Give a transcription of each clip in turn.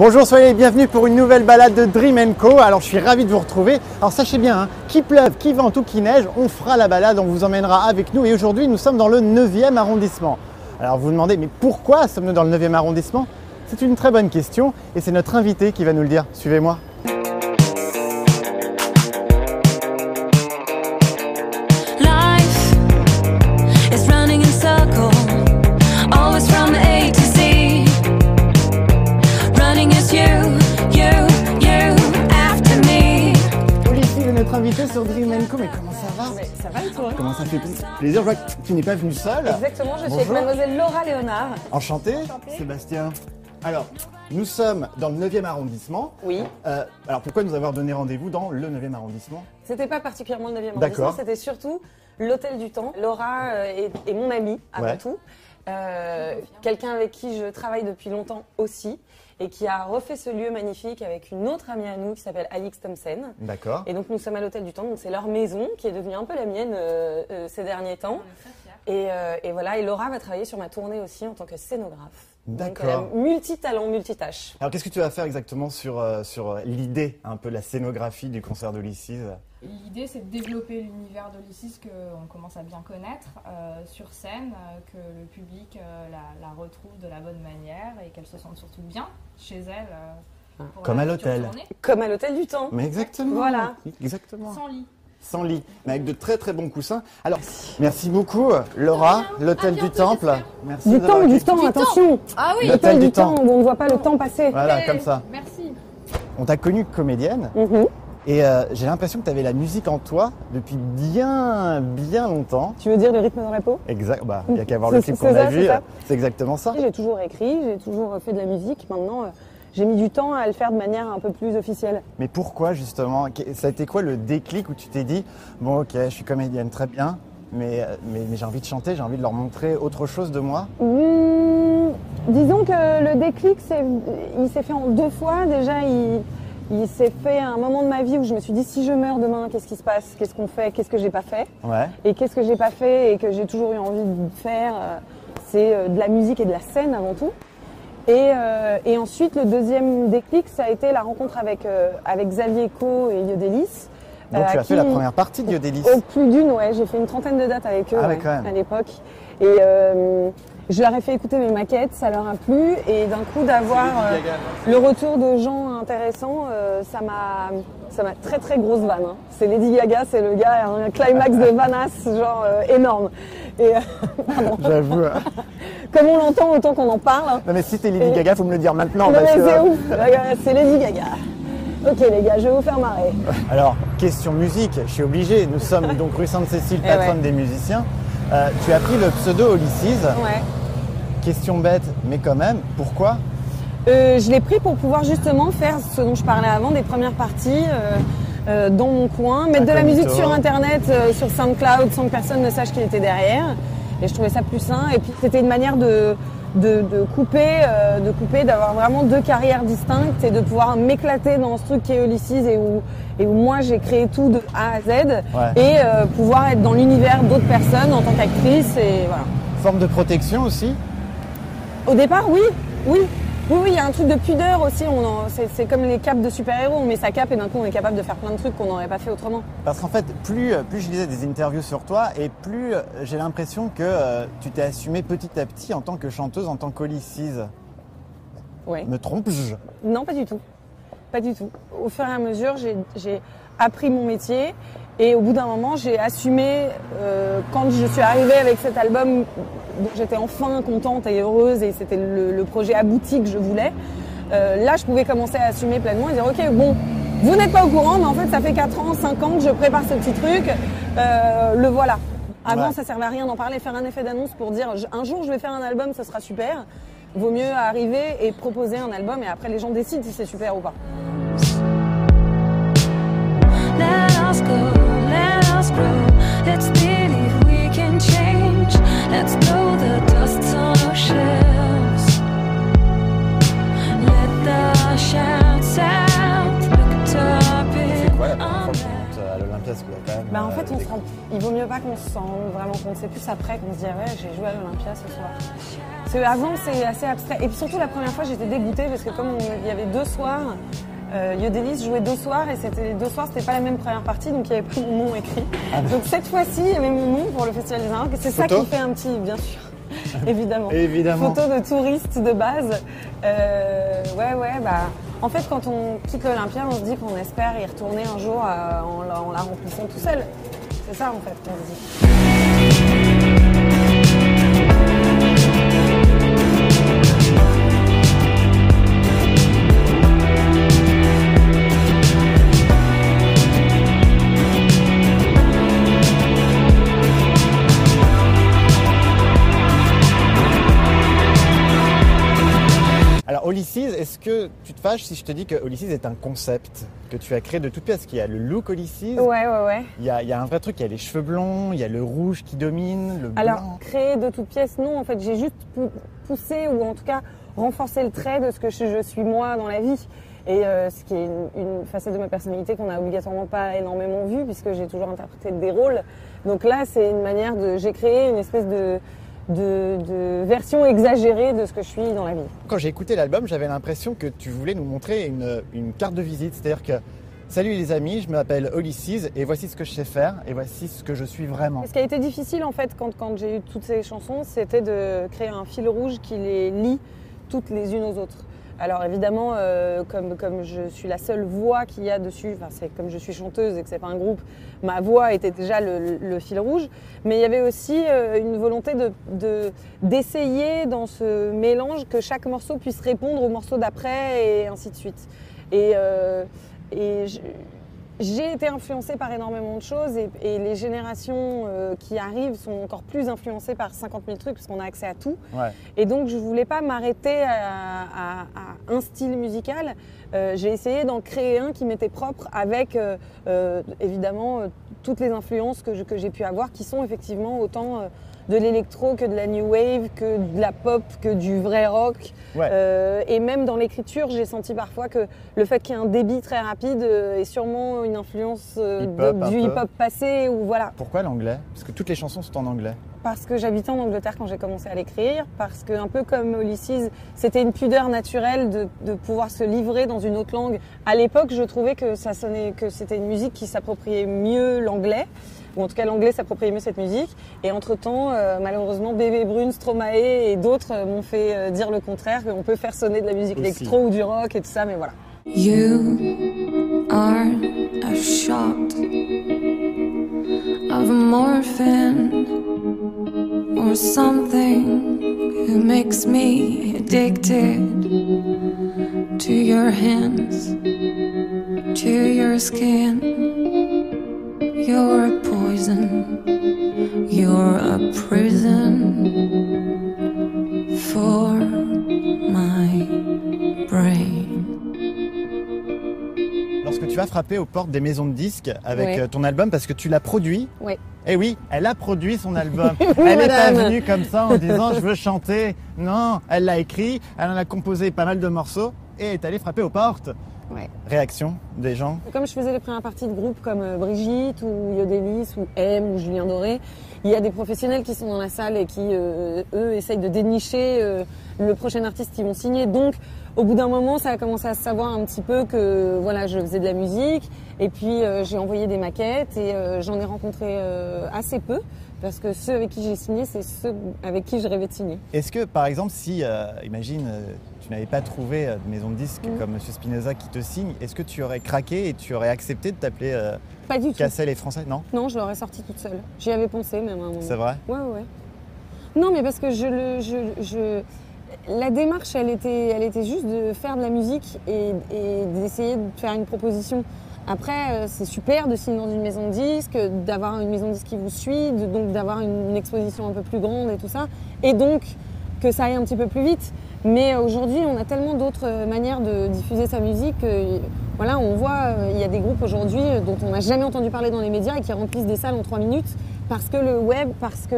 Bonjour, soyez les bienvenus pour une nouvelle balade de Dream Co. Alors je suis ravi de vous retrouver. Alors sachez bien, hein, qu'il pleuve, qu'il vente ou qu'il neige, on fera la balade, on vous emmènera avec nous. Et aujourd'hui, nous sommes dans le 9e arrondissement. Alors vous vous demandez, mais pourquoi sommes-nous dans le 9e arrondissement? C'est une très bonne question et c'est notre invité qui va nous le dire. Suivez-moi. Va Mais ça va et toi Comment ça fait plaisir Je vois que tu n'es pas venu seul. Exactement, je suis Bonjour. avec mademoiselle Laura Léonard. Enchanté, Sébastien. Alors, nous sommes dans le 9e arrondissement. Oui. Euh, alors pourquoi nous avoir donné rendez-vous dans le 9e arrondissement C'était pas particulièrement le 9e D'accord. arrondissement, c'était surtout l'hôtel du temps. Laura euh, est, est mon amie avant Ouais. tout. Euh, Quelqu'un avec qui je travaille depuis longtemps aussi et qui a refait ce lieu magnifique avec une autre amie à nous qui s'appelle Alix Thompson. D'accord. Et donc nous sommes à l'hôtel du temps, donc c'est leur maison qui est devenue un peu la mienne euh, euh, ces derniers temps. Et, euh, et voilà, et Laura va travailler sur ma tournée aussi en tant que scénographe. A D'accord. multitalent, multitâche. Alors qu'est-ce que tu vas faire exactement sur, euh, sur euh, l'idée, un peu la scénographie du concert de L'idée, c'est de développer l'univers d'Olysses qu'on commence à bien connaître euh, sur scène, euh, que le public euh, la, la retrouve de la bonne manière et qu'elle se sente surtout bien chez elle. euh, pour Comme la à l'hôtel. Comme à l'hôtel du temps. Mais exactement. Voilà. Exactement. Sans lit. Sans lit, mais avec de très très bons coussins. Alors, merci beaucoup, Laura, l'hôtel du Temple. Merci Du temps, du temps, attention Ah oui L'hôtel du du temps, temps. où on ne voit pas le temps passer. Voilà, comme ça. Merci. On t'a connue comédienne Mhm. et euh, j'ai l'impression que tu avais la musique en toi depuis bien bien longtemps. Tu veux dire le rythme de repos? Exact. Bah, il y a qu'à voir le C'est- clip qu'on a vu. C'est exactement ça. J'ai toujours écrit, j'ai toujours fait de la musique. Maintenant, euh, j'ai mis du temps à le faire de manière un peu plus officielle. Mais pourquoi justement Ça a été quoi le déclic où tu t'es dit bon ok je suis comédienne très bien mais, euh, mais, mais j'ai envie de chanter, j'ai envie de leur montrer autre chose de moi? Mmh, disons que le déclic, il s'est fait en deux fois. Déjà, il, il s'est fait à un moment de ma vie où je me suis dit si je meurs demain, qu'est-ce qui se passe? Qu'est-ce qu'on fait? Qu'est-ce que j'ai pas fait? Ouais. Et qu'est-ce que j'ai pas fait et que j'ai toujours eu envie de faire? Euh, C'est euh, de la musique et de la scène avant tout. Et, euh, et ensuite, le deuxième déclic, ça a été la rencontre avec, euh, avec Xavier Co et Yodelis. Donc euh, tu as fait la première partie de Yodelis. Au plus d'une, ouais. J'ai fait une trentaine de dates avec eux Ah ouais, à l'époque. Et je leur ai fait écouter mes maquettes, ça leur a plu. Et d'un coup, d'avoir euh, le retour de gens intéressants, euh, ça m'a ça m'a très très grosse vanne. hein. C'est Lady Gaga, c'est le gars, un climax de vanasse, genre euh, énorme. Et euh. J'avoue. hein. comme on l'entend, autant qu'on en parle. hein. Non mais si t'es Lady Et- Gaga, faut me le dire maintenant. Non, parce mais que- c'est ouf, c'est Lady Gaga. Ok les gars, je vais vous faire marrer. Alors, question musique, je suis obligé. Nous sommes donc rue Sainte-Cécile, Eh patronne ouais. des musiciens. Euh, tu as pris le pseudo Ulysses. Ouais. Question bête, mais quand même, pourquoi Euh, je l'ai pris pour pouvoir justement faire ce dont je parlais avant, des premières parties euh, euh, dans mon coin, mettre de la musique sur internet, sur SoundCloud, sans que personne ne sache qui était derrière. Et je trouvais ça plus sain. Et puis c'était une manière de, de, de couper, euh, de couper, d'avoir vraiment deux carrières distinctes et de pouvoir m'éclater dans ce truc qui est Ulysses et où, et où moi j'ai créé tout de A à Z Ouais. et euh, pouvoir être dans l'univers d'autres personnes en tant qu'actrice et voilà. Forme de protection aussi Au départ, oui, oui. Oui, oui, il y a un truc de pudeur aussi. On en- c'est, c'est comme les capes de super-héros. On met sa cape et d'un coup, on est capable de faire plein de trucs qu'on n'aurait pas fait autrement. Parce qu'en fait, plus, plus je lisais des interviews sur toi, et plus euh, j'ai l'impression que euh, tu t'es assumée petit à petit en tant que chanteuse, en tant qu'Olysses. Ouais. Me trompe-je? Non, pas du tout. Pas du tout. Au fur et à mesure, j'ai, j'ai appris mon métier et au bout d'un moment, j'ai assumé, euh, quand je suis arrivée avec cet album, j'étais enfin contente et heureuse et c'était le, le projet abouti que je voulais, euh, là, je pouvais commencer à assumer pleinement et dire, ok, bon, vous n'êtes pas au courant, mais en fait, ça fait 4 ans, 5 ans que je prépare ce petit truc, euh, le voilà. Avant, Ouais. ça servait à rien d'en parler, faire un effet d'annonce pour dire, un jour, je vais faire un album, ce sera super. Vaut mieux arriver et proposer un album et après les gens décident si c'est super ou pas. Let us go, qu'on sente vraiment compte. C'est plus après qu'on se dit, ah ouais, j'ai joué à l'Olympia ce soir. Avant, c'est assez abstrait. Et puis surtout, la première fois, j'étais dégoûtée parce que comme il y avait deux soirs, euh, Yodelis jouait deux soirs et c'était les deux soirs, c'était pas la même première partie, donc il y avait pas mon nom écrit. Donc cette fois-ci, il y avait mon nom pour le Festival des Arts. C'est ça qui fait un petit, bien sûr, évidemment. Évidemment. Photo de touriste de base. Euh, ouais, ouais, bah. En fait, quand on quitte l'Olympia, on se dit qu'on espère y retourner un jour euh, en, la, en la remplissant tout seul. C'est que tu te fâches si je te dis que Ulysses est un concept que tu as créé de toutes pièces qu'il y a le look Ulysses, Ouais, ouais, ouais. il, y a, il y a un vrai truc, il y a les cheveux blonds, il y a le rouge qui domine, le Alors, blanc. créer de toutes pièces, non. En fait, j'ai juste pou- poussé ou en tout cas renforcé le trait de ce que je, je suis moi dans la vie. Et euh, ce qui est une, une facette de ma personnalité qu'on n'a obligatoirement pas énormément vue puisque j'ai toujours interprété des rôles. Donc là, c'est une manière de. J'ai créé une espèce de, de, de version exagérée de ce que je suis dans la vie. Quand j'ai écouté l'album, j'avais l'impression que tu voulais nous montrer une, une carte de visite. C'est-à-dire que, salut les amis, je m'appelle Ulysses et voici ce que je sais faire et voici ce que je suis vraiment. Ce qui a été difficile en fait quand, quand j'ai eu toutes ces chansons, c'était de créer un fil rouge qui les lie toutes les unes aux autres. Alors évidemment, euh, comme, comme je suis la seule voix qu'il y a dessus, enfin c'est comme je suis chanteuse et que c'est pas un groupe, ma voix était déjà le, fil rouge. Mais il y avait aussi euh, une volonté de de- d'essayer dans ce mélange que chaque morceau puisse répondre au morceau d'après et ainsi de suite. Et, euh, et j'ai été influencée par énormément de choses et, et les générations euh, qui arrivent sont encore plus influencées par 50 000 trucs parce qu'on a accès à tout. Ouais. Et donc je voulais pas m'arrêter à, à- à un style musical. Euh, J'ai essayé d'en créer un qui m'était propre avec euh, évidemment toutes les influences que j'ai pu avoir qui sont effectivement autant de l'électro que de la new wave, que de la pop, que du vrai rock. Ouais. Euh, et même dans l'écriture, j'ai senti parfois que le fait qu'il y ait un débit très rapide euh, est sûrement une influence euh, du hip-hop passé ou voilà. Pourquoi l'anglais? Parce que toutes les chansons sont en anglais. Parce que j'habitais en Angleterre quand j'ai commencé à l'écrire, parce que un peu comme Ulysses, c'était une pudeur naturelle de, de pouvoir se livrer dans une autre langue. À l'époque, je trouvais que ça sonnait, que c'était une musique qui s'appropriait mieux l'anglais, ou en tout cas l'anglais s'appropriait mieux cette musique. Et entre temps, malheureusement, Bébé Brune, Stromae et d'autres euh, m'ont fait euh, dire le contraire, qu'on peut faire sonner de la musique Aussi. électro ou du rock et tout ça, mais voilà. You are a shot of morphine or something who makes me addicted to your hands, to your skin. You're a poison, you're a prison for my brain. Lorsque tu vas frapper aux portes des maisons de disques avec Ouais. euh, ton album, parce que tu l'as produit, Oui. Eh oui, elle a produit son album. elle n'est pas venue comme ça en disant je veux chanter. Non, elle l'a écrit, elle en a composé pas mal de morceaux et est allée frapper aux portes. Ouais. Réaction des gens. Comme je faisais les premières parties de groupes comme euh, Brigitte ou Yodelis ou M ou Julien Doré, il y a des professionnels qui sont dans la salle et qui, euh, eux, essayent de dénicher euh, le prochain artiste qu'ils vont signer. Donc, au bout d'un moment, ça a commencé à se savoir un petit peu que voilà, je faisais de la musique. Et puis, euh, j'ai envoyé des maquettes et euh, j'en ai rencontré euh, assez peu. Parce que ceux avec qui j'ai signé, c'est ceux avec qui je rêvais de signer. Est-ce que par exemple si, euh, imagine, tu n'avais pas trouvé de maison de disques Mhm. comme Monsieur Spinoza qui te signe, est-ce que tu aurais craqué et tu aurais accepté de t'appeler euh, Pas du tout. Cassel et Français? Non? Non, je l'aurais sorti toute seule. J'y avais pensé même à un moment. C'est vrai? Ouais, ouais, ouais. Non, mais parce que je le, je, je- la démarche, elle était, elle était juste de faire de la musique et, et d'essayer de faire une proposition. Après, euh, c'est super de signer dans une maison de disques, d'avoir une maison de disques qui vous suit, de- donc d'avoir une, une exposition un peu plus grande et tout ça, et donc que ça aille un petit peu plus vite. Mais euh, aujourd'hui, on a tellement d'autres euh, manières de diffuser sa musique. que, voilà, on voit, il y a des groupes aujourd'hui dont on n'a jamais entendu parler dans les médias et qui remplissent des salles en trois minutes parce que le web, parce que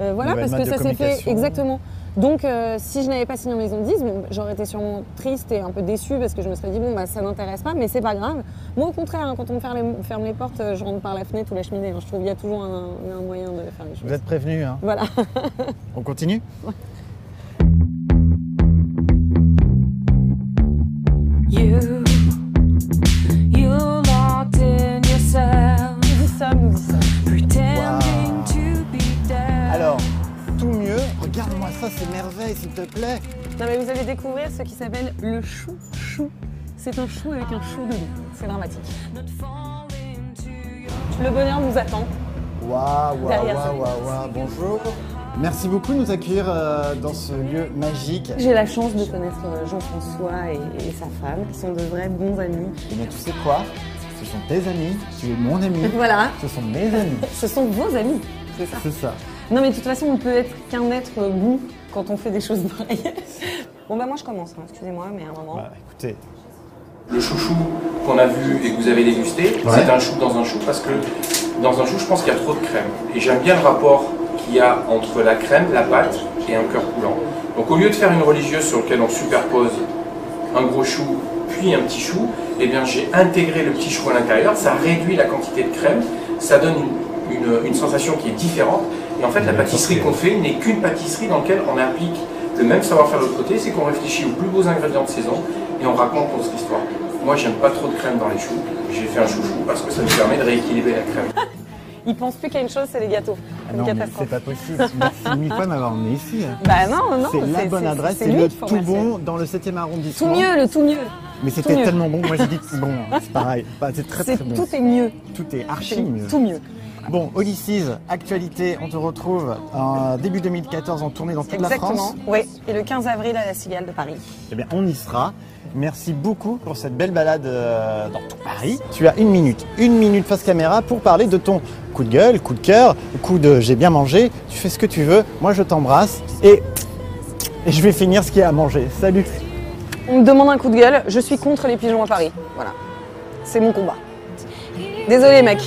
euh, voilà, parce que ça s'est fait exactement. Donc, euh, si je n'avais pas signé en maison de 10, bon, j'aurais été sûrement triste et un peu déçue parce que je me serais dit, bon, bah, ça n'intéresse pas, mais c'est pas grave. Moi, au contraire, hein, quand on me ferme les, ferme les portes, euh, je rentre par la fenêtre ou la cheminée. hein. Je trouve qu'il y a toujours un, un moyen de faire les choses. Vous êtes prévenus, hein. Voilà. On continue? découvrir ce qui s'appelle le chou-chou. C'est un chou avec un chou dedans. C'est dramatique. Le bonheur nous attend. Waouh, waouh, waouh, waouh, bonjour. Merci beaucoup de nous accueillir euh, dans ce lieu magique. J'ai la chance de connaître euh, Jean-François et, et sa femme, qui sont de vrais bons amis. Eh bien, tu sais quoi? Ce sont tes amis, tu es mon ami, Voilà, ce sont mes amis. ce sont vos amis, c'est ça. C'est ça. Non, mais de toute façon, on peut être qu'un être bon quand on fait des choses pareilles. Bon, bah, moi, je commence, hein, excusez-moi, mais à un moment. Bah, écoutez, Le chouchou qu'on a vu et que vous avez dégusté, Ouais. c'est un chou dans un chou parce que dans un chou, je pense qu'il y a trop de crème. Et j'aime bien le rapport qu'il y a entre la crème, la pâte et un cœur coulant. Donc au lieu de faire une religieuse sur laquelle on superpose un gros chou puis un petit chou, eh bien j'ai intégré le petit chou à l'intérieur, ça réduit la quantité de crème, ça donne une, une- une sensation qui est différente. Et en fait, la pâtisserie qu'on fait n'est qu'une pâtisserie dans laquelle on applique le même savoir-faire de l'autre côté, c'est qu'on réfléchit aux plus beaux ingrédients de saison et on raconte notre histoire. Moi, j'aime pas trop de crème dans les choux. J'ai fait un chouchou parce que ça nous permet de rééquilibrer la crème. Ils pensent plus qu'à une chose, c'est les gâteaux. ah non, mais c'est pas possible. Merci mille fois de m'avoir emmené ici. Bah non, non. c'est la bonne adresse, c'est lui le tout remercier. bon dans le 7e arrondissement. Tout mieux, le tout mieux. Mais c'était tellement bon, moi j'ai dit bon, c'est pareil. Bah, c'est très très bon. tout est mieux. Tout est archi mieux. tout mieux. Bon, Ulysses, actualité, on te retrouve en début 2014 en tournée dans toute la Exactement. France. Oui. Et le 15 avril à la Cigale de Paris. Eh bien, on y sera. Merci beaucoup pour cette belle balade euh, dans tout Paris. Tu as une minute, une minute face caméra pour parler de ton coup de gueule, coup de cœur, coup de j'ai bien mangé. Tu fais ce que tu veux. Moi, je t'embrasse et, et je vais finir ce qu'il y a à manger. Salut. On me demande un coup de gueule, je suis contre les pigeons à Paris. Voilà. C'est mon combat. Désolé, mec.